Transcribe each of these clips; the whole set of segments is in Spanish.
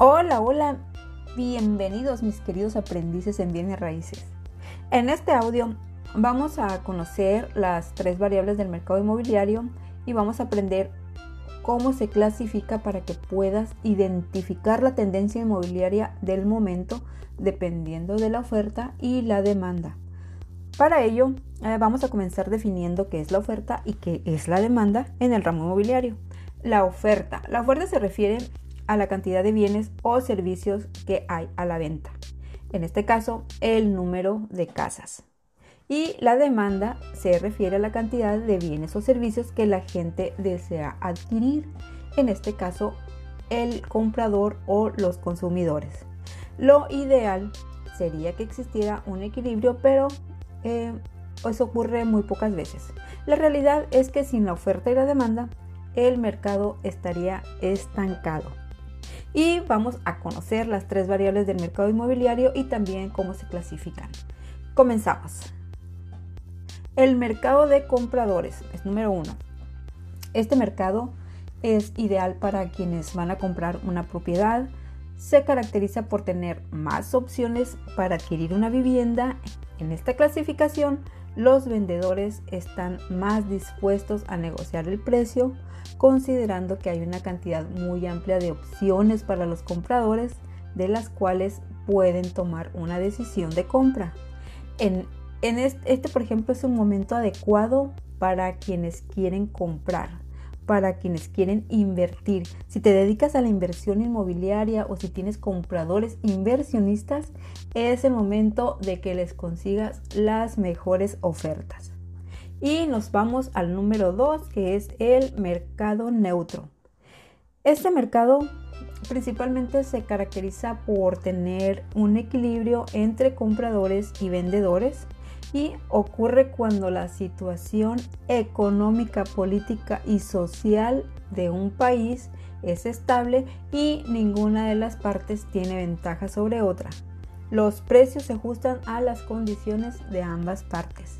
Hola, hola, bienvenidos mis queridos aprendices en bienes raíces. En este audio vamos a conocer las tres variables del mercado inmobiliario y vamos a aprender cómo se clasifica para que puedas identificar la tendencia inmobiliaria del momento dependiendo de la oferta y la demanda. Para ello, eh, vamos a comenzar definiendo qué es la oferta y qué es la demanda en el ramo inmobiliario. La oferta. La oferta se refiere a la cantidad de bienes o servicios que hay a la venta. En este caso, el número de casas. Y la demanda se refiere a la cantidad de bienes o servicios que la gente desea adquirir. En este caso, el comprador o los consumidores. Lo ideal sería que existiera un equilibrio, pero eh, eso ocurre muy pocas veces. La realidad es que sin la oferta y la demanda, el mercado estaría estancado y vamos a conocer las tres variables del mercado inmobiliario y también cómo se clasifican. Comenzamos. El mercado de compradores es número uno. Este mercado es ideal para quienes van a comprar una propiedad. Se caracteriza por tener más opciones para adquirir una vivienda. En esta clasificación, los vendedores están más dispuestos a negociar el precio, considerando que hay una cantidad muy amplia de opciones para los compradores de las cuales pueden tomar una decisión de compra. En, este, este, por ejemplo, es un momento adecuado para quienes quieren comprar para quienes quieren invertir. Si te dedicas a la inversión inmobiliaria o si tienes compradores inversionistas, es el momento de que les consigas las mejores ofertas. Y nos vamos al número 2, que es el mercado neutro. Este mercado principalmente se caracteriza por tener un equilibrio entre compradores y vendedores y ocurre cuando la situación económica, política y social de un país es estable y ninguna de las partes tiene ventaja sobre otra. Los precios se ajustan a las condiciones de ambas partes.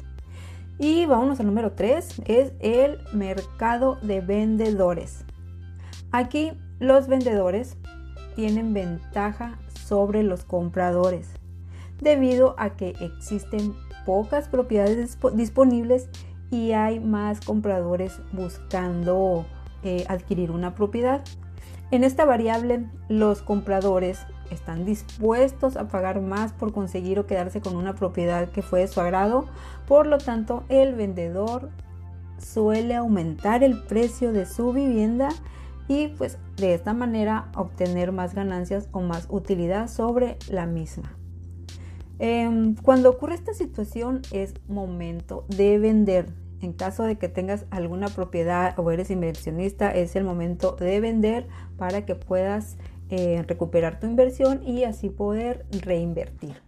Y vámonos al número 3, es el mercado de vendedores. Aquí los vendedores tienen ventaja sobre los compradores debido a que existen pocas propiedades disponibles y hay más compradores buscando eh, adquirir una propiedad. En esta variable, los compradores están dispuestos a pagar más por conseguir o quedarse con una propiedad que fue de su agrado. Por lo tanto, el vendedor suele aumentar el precio de su vivienda y pues de esta manera obtener más ganancias o más utilidad sobre la misma. Em, cuando ocurre esta situación es momento de vender. En caso de que tengas alguna propiedad o eres inversionista, es el momento de vender para que puedas eh, recuperar tu inversión y así poder reinvertir.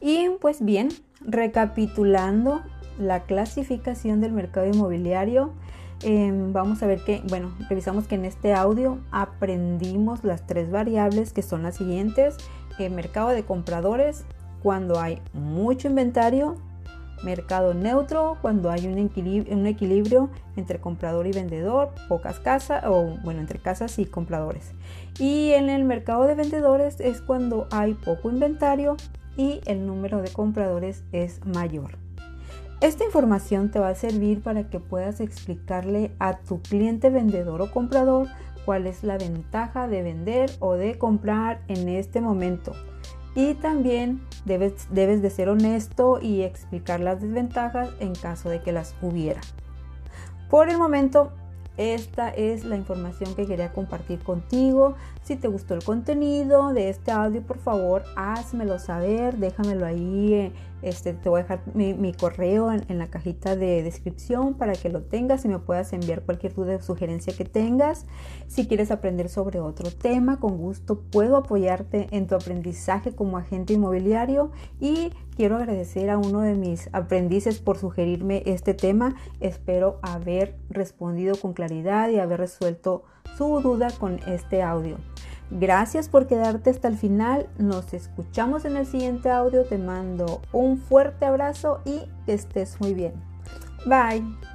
Y pues bien, recapitulando la clasificación del mercado inmobiliario, em, vamos a ver que, bueno, revisamos que en este audio aprendimos las tres variables que son las siguientes. El mercado de compradores, cuando hay mucho inventario, mercado neutro cuando hay un equilibrio, entre comprador y vendedor, pocas casas o bueno, entre casas y compradores. Y en el mercado de vendedores es cuando hay poco inventario y el número de compradores es mayor. Esta información te va a servir para que puedas explicarle a tu cliente vendedor o comprador cuál es la ventaja de vender o de comprar en este momento y también debes, debes de ser honesto y explicar las desventajas en caso de que las hubiera. Por el momento, esta es la información que quería compartir contigo. Si te gustó el contenido de este audio, por favor, házmelo saber, déjamelo ahí. Eh, este, te voy a dejar mi, correo en, la cajita de descripción para que lo tengas y me puedas enviar cualquier duda o sugerencia que tengas. Si quieres aprender sobre otro tema, con gusto puedo apoyarte en tu aprendizaje como agente inmobiliario y quiero agradecer a uno de mis aprendices por sugerirme este tema. Espero haber respondido con y haber resuelto su duda con este audio. Gracias por quedarte hasta el final. Nos escuchamos en el siguiente audio. Te mando un fuerte abrazo y que estés muy bien. Bye.